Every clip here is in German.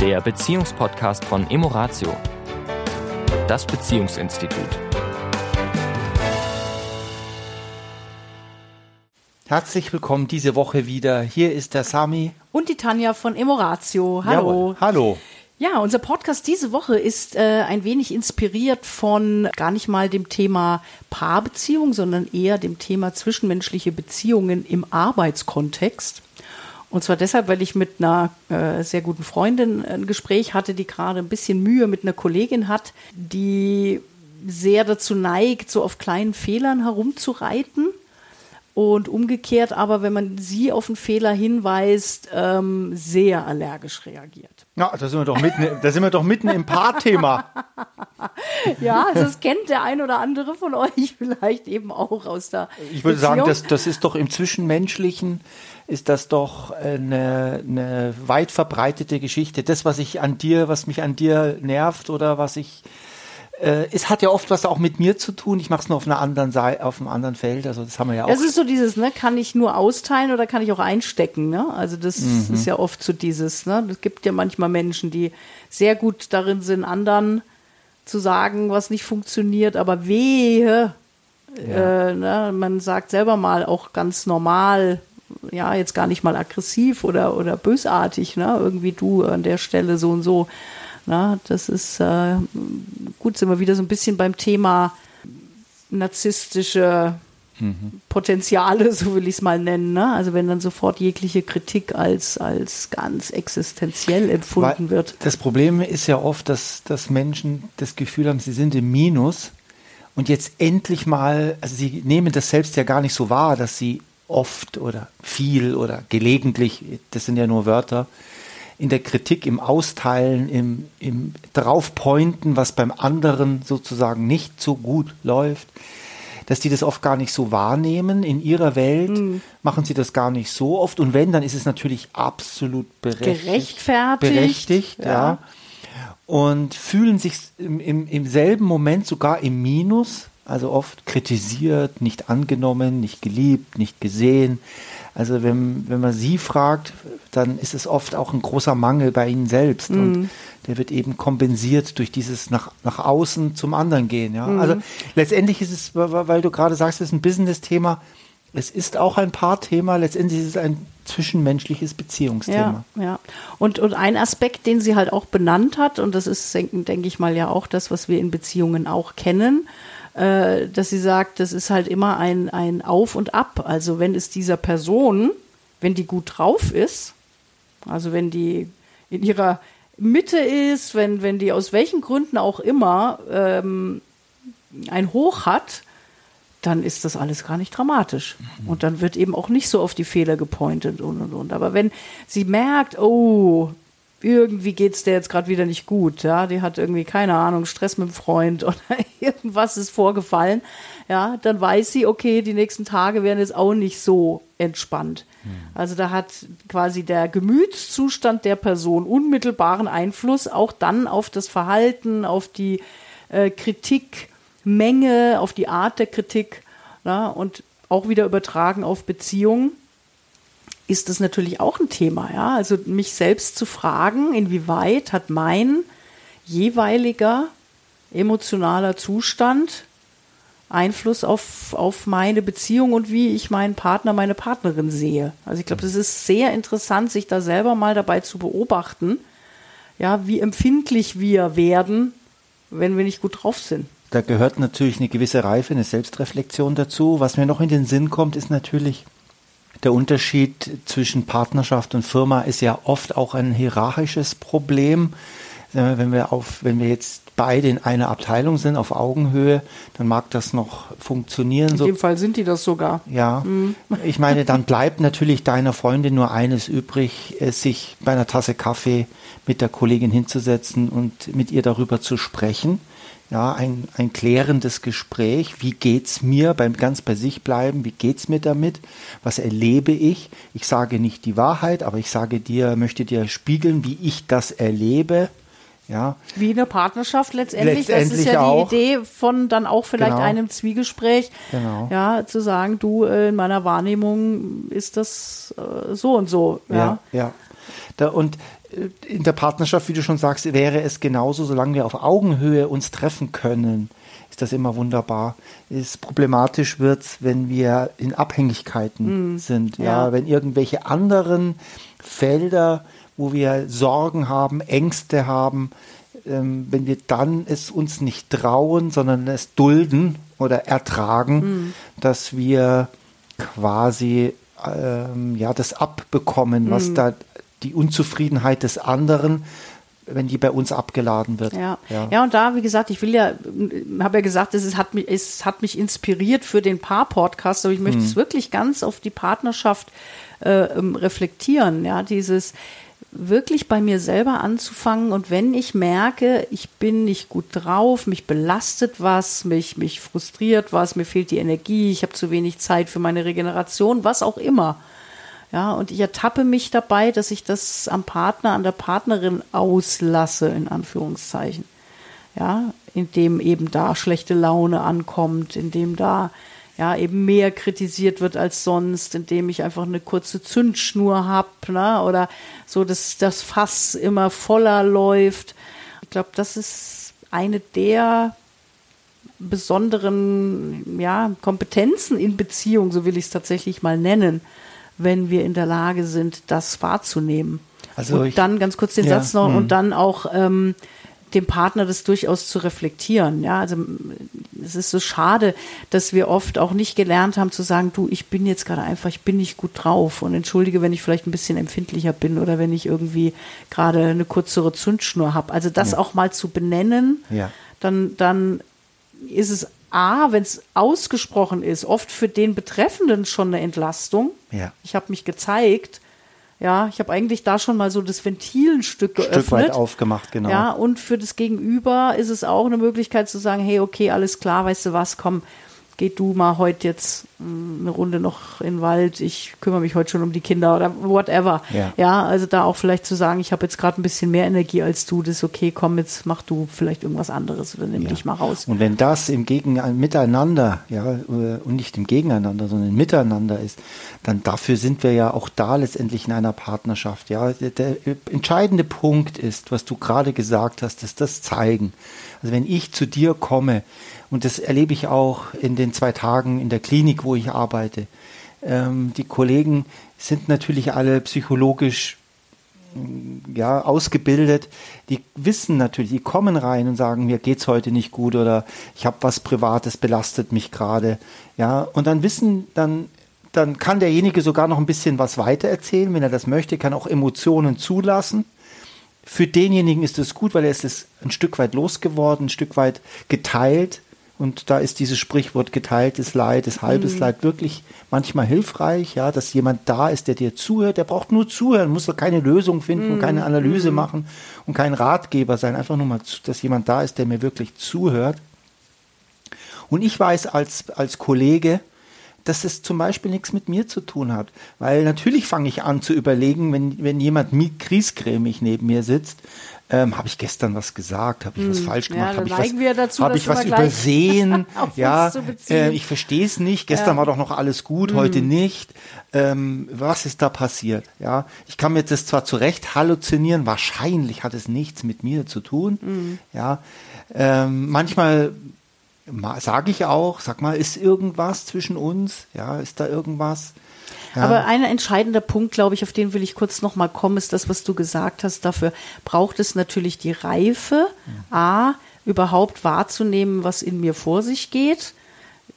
der Beziehungspodcast von Emoratio, das Beziehungsinstitut. Herzlich willkommen diese Woche wieder. Hier ist der Sami. Und die Tanja von Emoratio. Hallo. Jawohl. Hallo. Ja, unser Podcast diese Woche ist äh, ein wenig inspiriert von gar nicht mal dem Thema Paarbeziehung, sondern eher dem Thema zwischenmenschliche Beziehungen im Arbeitskontext. Und zwar deshalb, weil ich mit einer äh, sehr guten Freundin ein Gespräch hatte, die gerade ein bisschen Mühe mit einer Kollegin hat, die sehr dazu neigt, so auf kleinen Fehlern herumzureiten und umgekehrt aber, wenn man sie auf einen Fehler hinweist, ähm, sehr allergisch reagiert. Ja, da sind wir doch mitten, da sind wir doch mitten im Paarthema. ja, das kennt der ein oder andere von euch vielleicht eben auch aus der. Ich würde Beziehung. sagen, das, das ist doch im Zwischenmenschlichen ist das doch eine, eine weit verbreitete Geschichte. Das, was ich an dir, was mich an dir nervt oder was ich äh, es hat ja oft was auch mit mir zu tun. Ich mache es nur auf einer anderen Seite, auf einem anderen Feld. Also das haben wir ja auch. Das ist so dieses, ne, kann ich nur austeilen oder kann ich auch einstecken, ne? Also das mhm. ist ja oft so dieses, ne? Es gibt ja manchmal Menschen, die sehr gut darin sind, anderen zu sagen, was nicht funktioniert, aber wehe, ja. äh, ne? man sagt selber mal auch ganz normal, ja, jetzt gar nicht mal aggressiv oder, oder bösartig, ne? Irgendwie du an der Stelle so und so. Na, das ist äh, gut, sind wir wieder so ein bisschen beim Thema narzisstische mhm. Potenziale, so will ich es mal nennen. Ne? Also wenn dann sofort jegliche Kritik als, als ganz existenziell empfunden Weil wird. Das Problem ist ja oft, dass, dass Menschen das Gefühl haben, sie sind im Minus und jetzt endlich mal, also sie nehmen das selbst ja gar nicht so wahr, dass sie oft oder viel oder gelegentlich, das sind ja nur Wörter, in der Kritik, im Austeilen, im, im Draufpointen, was beim anderen sozusagen nicht so gut läuft, dass die das oft gar nicht so wahrnehmen. In ihrer Welt mhm. machen sie das gar nicht so oft. Und wenn, dann ist es natürlich absolut berechtigt. Gerechtfertigt. Berechtigt, ja. ja. Und fühlen sich im, im, im selben Moment sogar im Minus, also oft kritisiert, nicht angenommen, nicht geliebt, nicht gesehen. Also wenn, wenn man sie fragt, dann ist es oft auch ein großer Mangel bei ihnen selbst. Mhm. Und der wird eben kompensiert durch dieses nach, nach außen zum anderen gehen. Ja? Mhm. Also letztendlich ist es, weil du gerade sagst, es ist ein Business-Thema, es ist auch ein Paarthema, letztendlich ist es ein zwischenmenschliches Beziehungsthema. Ja, ja. Und, und ein Aspekt, den sie halt auch benannt hat, und das ist, denke denk ich mal, ja auch das, was wir in Beziehungen auch kennen, äh, dass sie sagt, das ist halt immer ein, ein Auf und Ab. Also wenn es dieser Person, wenn die gut drauf ist, also wenn die in ihrer Mitte ist, wenn, wenn die aus welchen Gründen auch immer ähm, ein Hoch hat, dann ist das alles gar nicht dramatisch. Und dann wird eben auch nicht so auf die Fehler gepointet und und und. Aber wenn sie merkt, oh, irgendwie geht es der jetzt gerade wieder nicht gut, ja, die hat irgendwie keine Ahnung, Stress mit dem Freund oder irgendwas ist vorgefallen, ja, dann weiß sie, okay, die nächsten Tage werden jetzt auch nicht so entspannt. Hm. Also da hat quasi der Gemütszustand der Person unmittelbaren Einfluss auch dann auf das Verhalten, auf die äh, Kritikmenge, auf die Art der Kritik, ja, und auch wieder übertragen auf Beziehungen ist das natürlich auch ein Thema. Ja? Also mich selbst zu fragen, inwieweit hat mein jeweiliger emotionaler Zustand Einfluss auf, auf meine Beziehung und wie ich meinen Partner, meine Partnerin sehe. Also ich glaube, es ist sehr interessant, sich da selber mal dabei zu beobachten, ja, wie empfindlich wir werden, wenn wir nicht gut drauf sind. Da gehört natürlich eine gewisse Reife, eine Selbstreflexion dazu. Was mir noch in den Sinn kommt, ist natürlich, der Unterschied zwischen Partnerschaft und Firma ist ja oft auch ein hierarchisches Problem. Wenn wir auf, wenn wir jetzt beide in einer Abteilung sind, auf Augenhöhe, dann mag das noch funktionieren. In dem Fall sind die das sogar. Ja. Mhm. Ich meine, dann bleibt natürlich deiner Freundin nur eines übrig, sich bei einer Tasse Kaffee mit der Kollegin hinzusetzen und mit ihr darüber zu sprechen ja, ein, ein klärendes Gespräch. Wie geht's mir beim ganz bei sich bleiben? Wie geht's mir damit? Was erlebe ich? Ich sage nicht die Wahrheit, aber ich sage dir, möchte dir spiegeln, wie ich das erlebe. Ja. Wie eine Partnerschaft letztendlich. letztendlich das ist ja auch. die Idee von dann auch vielleicht genau. einem Zwiegespräch. Genau. Ja, zu sagen, du, äh, in meiner Wahrnehmung ist das äh, so und so. Ja, ja. ja. Da, und in der Partnerschaft, wie du schon sagst, wäre es genauso, solange wir auf Augenhöhe uns treffen können, ist das immer wunderbar. Ist problematisch wird's, wenn wir in Abhängigkeiten mm, sind, ja. ja, wenn irgendwelche anderen Felder, wo wir Sorgen haben, Ängste haben, ähm, wenn wir dann es uns nicht trauen, sondern es dulden oder ertragen, mm. dass wir quasi ähm, ja das abbekommen, was mm. da die Unzufriedenheit des anderen wenn die bei uns abgeladen wird. Ja. ja, ja. und da, wie gesagt, ich will ja, habe ja gesagt, es, hat mich, es hat mich inspiriert für den Paar-Podcast, aber ich möchte hm. es wirklich ganz auf die Partnerschaft äh, ähm, reflektieren. Ja, dieses wirklich bei mir selber anzufangen und wenn ich merke, ich bin nicht gut drauf, mich belastet was, mich, mich frustriert was, mir fehlt die Energie, ich habe zu wenig Zeit für meine Regeneration, was auch immer ja, und ich ertappe mich dabei, dass ich das am Partner, an der Partnerin auslasse, in Anführungszeichen. Ja, indem eben da schlechte Laune ankommt, indem da ja eben mehr kritisiert wird als sonst, indem ich einfach eine kurze Zündschnur habe, ne? oder so, dass das Fass immer voller läuft. Ich glaube, das ist eine der besonderen ja, Kompetenzen in Beziehung, so will ich es tatsächlich mal nennen wenn wir in der Lage sind, das wahrzunehmen. Also und ich, dann ganz kurz den ja, Satz noch mh. und dann auch ähm, dem Partner das durchaus zu reflektieren. Ja, also es ist so schade, dass wir oft auch nicht gelernt haben zu sagen, du, ich bin jetzt gerade einfach, ich bin nicht gut drauf und entschuldige, wenn ich vielleicht ein bisschen empfindlicher bin oder wenn ich irgendwie gerade eine kürzere Zündschnur habe. Also das ja. auch mal zu benennen, ja. dann, dann ist es A, wenn es ausgesprochen ist, oft für den Betreffenden schon eine Entlastung. Ja. Ich habe mich gezeigt. Ja, ich habe eigentlich da schon mal so das Ventilstück geöffnet. Stück weit aufgemacht, genau. Ja, und für das Gegenüber ist es auch eine Möglichkeit zu sagen, hey, okay, alles klar, weißt du was, komm, geh du mal heute jetzt mm, eine Runde noch in den Wald, ich kümmere mich heute schon um die Kinder oder whatever. Ja, ja also da auch vielleicht zu sagen, ich habe jetzt gerade ein bisschen mehr Energie als du, das ist okay, komm, jetzt mach du vielleicht irgendwas anderes oder nimm ja. dich mal raus. Und wenn das im Gegen Miteinander, ja, äh, und nicht im Gegeneinander, sondern im Miteinander ist, dann dafür sind wir ja auch da letztendlich in einer Partnerschaft. Ja, der entscheidende Punkt ist, was du gerade gesagt hast, ist das Zeigen. Also wenn ich zu dir komme, und das erlebe ich auch in den zwei Tagen in der Klinik, wo ich arbeite. Ähm, die Kollegen sind natürlich alle psychologisch mm, ja, ausgebildet, die wissen natürlich, die kommen rein und sagen, mir geht's heute nicht gut oder ich habe was Privates, belastet mich gerade. Ja, und dann wissen, dann, dann kann derjenige sogar noch ein bisschen was weiter erzählen, wenn er das möchte, kann auch Emotionen zulassen. Für denjenigen ist es gut, weil er ist es ein Stück weit losgeworden, ein Stück weit geteilt. Und da ist dieses Sprichwort geteiltes Leid, das halbes mhm. Leid wirklich manchmal hilfreich, ja, dass jemand da ist, der dir zuhört. Der braucht nur zuhören, muss doch keine Lösung finden, mhm. keine Analyse mhm. machen und kein Ratgeber sein. Einfach nur mal, dass jemand da ist, der mir wirklich zuhört. Und ich weiß als, als Kollege, dass es zum Beispiel nichts mit mir zu tun hat. Weil natürlich fange ich an zu überlegen, wenn, wenn jemand kriesgrämig neben mir sitzt, ähm, habe ich gestern was gesagt? Habe ich hm. was falsch gemacht? Ja, habe ich was, dazu, hab ich was übersehen? ja, äh, ich verstehe es nicht. Gestern ja. war doch noch alles gut, hm. heute nicht. Ähm, was ist da passiert? Ja, ich kann mir das zwar zurecht halluzinieren, wahrscheinlich hat es nichts mit mir zu tun. Hm. Ja, ähm, manchmal sage ich auch, sag mal, ist irgendwas zwischen uns? Ja, ist da irgendwas? Ja. Aber ein entscheidender Punkt, glaube ich, auf den will ich kurz nochmal kommen, ist das, was du gesagt hast. Dafür braucht es natürlich die Reife, mhm. A, überhaupt wahrzunehmen, was in mir vor sich geht,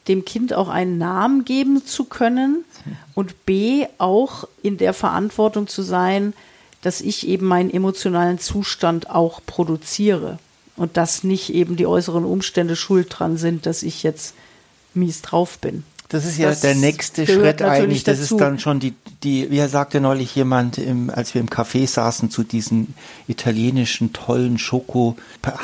dem Kind auch einen Namen geben zu können und B, auch in der Verantwortung zu sein, dass ich eben meinen emotionalen Zustand auch produziere und dass nicht eben die äußeren Umstände schuld dran sind, dass ich jetzt mies drauf bin. Das ist ja das der nächste Schritt eigentlich. Das dazu. ist dann schon die, die, wie sagte neulich jemand, im, als wir im Café saßen, zu diesen italienischen tollen Schoko,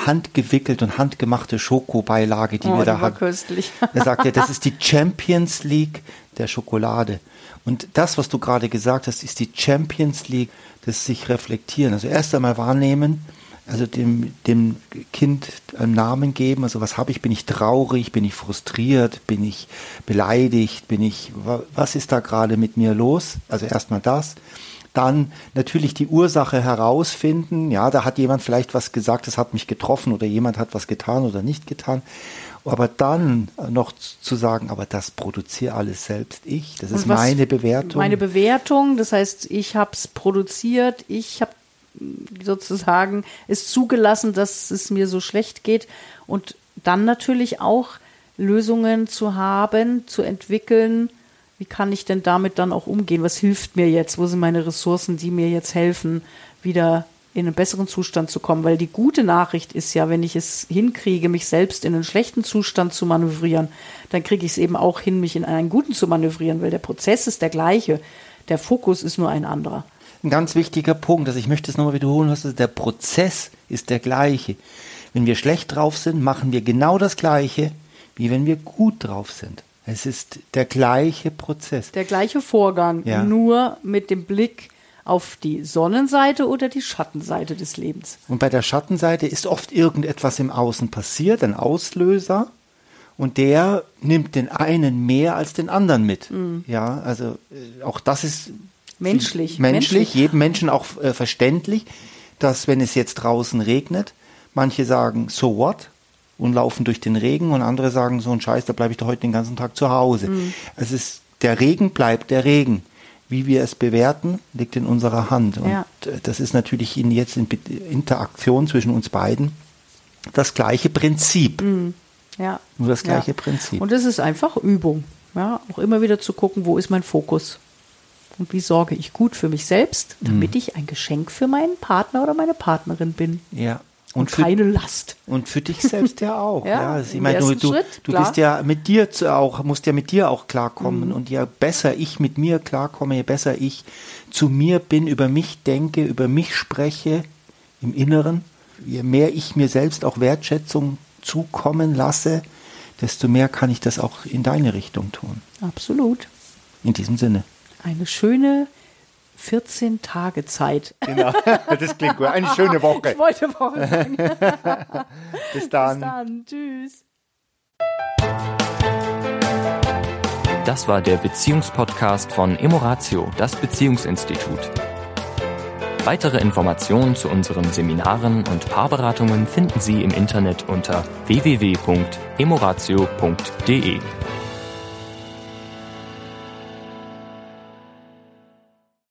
handgewickelt und handgemachte Schokobeilage, die oh, wir da hatten. Köstlich. Er sagte, das ist die Champions League der Schokolade. Und das, was du gerade gesagt hast, ist die Champions League des sich reflektieren. Also erst einmal wahrnehmen, also dem, dem Kind einen Namen geben. Also was habe ich? Bin ich traurig? Bin ich frustriert? Bin ich beleidigt? Bin ich, was ist da gerade mit mir los? Also erstmal das. Dann natürlich die Ursache herausfinden. Ja, da hat jemand vielleicht was gesagt, das hat mich getroffen oder jemand hat was getan oder nicht getan. Aber dann noch zu sagen, aber das produziere alles selbst ich. Das ist meine Bewertung. Meine Bewertung, das heißt, ich habe es produziert, ich habe sozusagen es zugelassen, dass es mir so schlecht geht und dann natürlich auch Lösungen zu haben, zu entwickeln. Wie kann ich denn damit dann auch umgehen? Was hilft mir jetzt? Wo sind meine Ressourcen, die mir jetzt helfen, wieder in einen besseren Zustand zu kommen? Weil die gute Nachricht ist ja, wenn ich es hinkriege, mich selbst in einen schlechten Zustand zu manövrieren, dann kriege ich es eben auch hin, mich in einen guten zu manövrieren, weil der Prozess ist der gleiche. Der Fokus ist nur ein anderer. Ein ganz wichtiger Punkt, also ich möchte es nochmal wiederholen, was ist, der Prozess ist der gleiche. Wenn wir schlecht drauf sind, machen wir genau das gleiche, wie wenn wir gut drauf sind. Es ist der gleiche Prozess. Der gleiche Vorgang, Ja. nur mit dem Blick auf die Sonnenseite oder die Schattenseite des Lebens. Und bei der Schattenseite ist oft irgendetwas im Außen passiert, ein Auslöser, und der nimmt den einen mehr als den anderen mit. Ja, also äh, auch das ist Menschlich, menschlich, menschlich. jedem Menschen auch äh, verständlich, dass wenn es jetzt draußen regnet, manche sagen, so what? Und laufen durch den Regen und andere sagen, so ein Scheiß, da bleibe ich doch heute den ganzen Tag zu Hause. Es ist, der Regen bleibt der Regen. Wie wir es bewerten, liegt in unserer Hand. Und Ja. äh, das ist natürlich in, jetzt in Interaktion zwischen uns beiden das gleiche Prinzip. Ja. Nur das gleiche ja. Prinzip. Und es ist einfach Übung. Ja, auch immer wieder zu gucken, wo ist mein Fokus? Und wie sorge ich gut für mich selbst, damit ich ein Geschenk für meinen Partner oder meine Partnerin bin. ja. Und, Und für, keine Last. und für dich selbst ja auch. Ja, ja, also ich meine, du, Schritt, du bist ja mit dir auch, musst ja mit dir auch Mhm. klarkommen. Und je besser ich mit mir klarkomme, je besser ich zu mir bin, über mich denke, über mich spreche im Inneren, je mehr ich mir selbst auch Wertschätzung zukommen lasse, desto mehr kann ich das auch in deine Richtung tun. Absolut. In diesem Sinne. Eine schöne 14 Tage Zeit. Genau, das klingt gut. Eine schöne Woche. Ich wollte Woche sagen. Bis Bis dann. dann. Tschüss. Das war der Beziehungspodcast von Emoratio, das Beziehungsinstitut. Weitere Informationen zu unseren Seminaren und Paarberatungen finden Sie im Internet unter www.emoratio.de.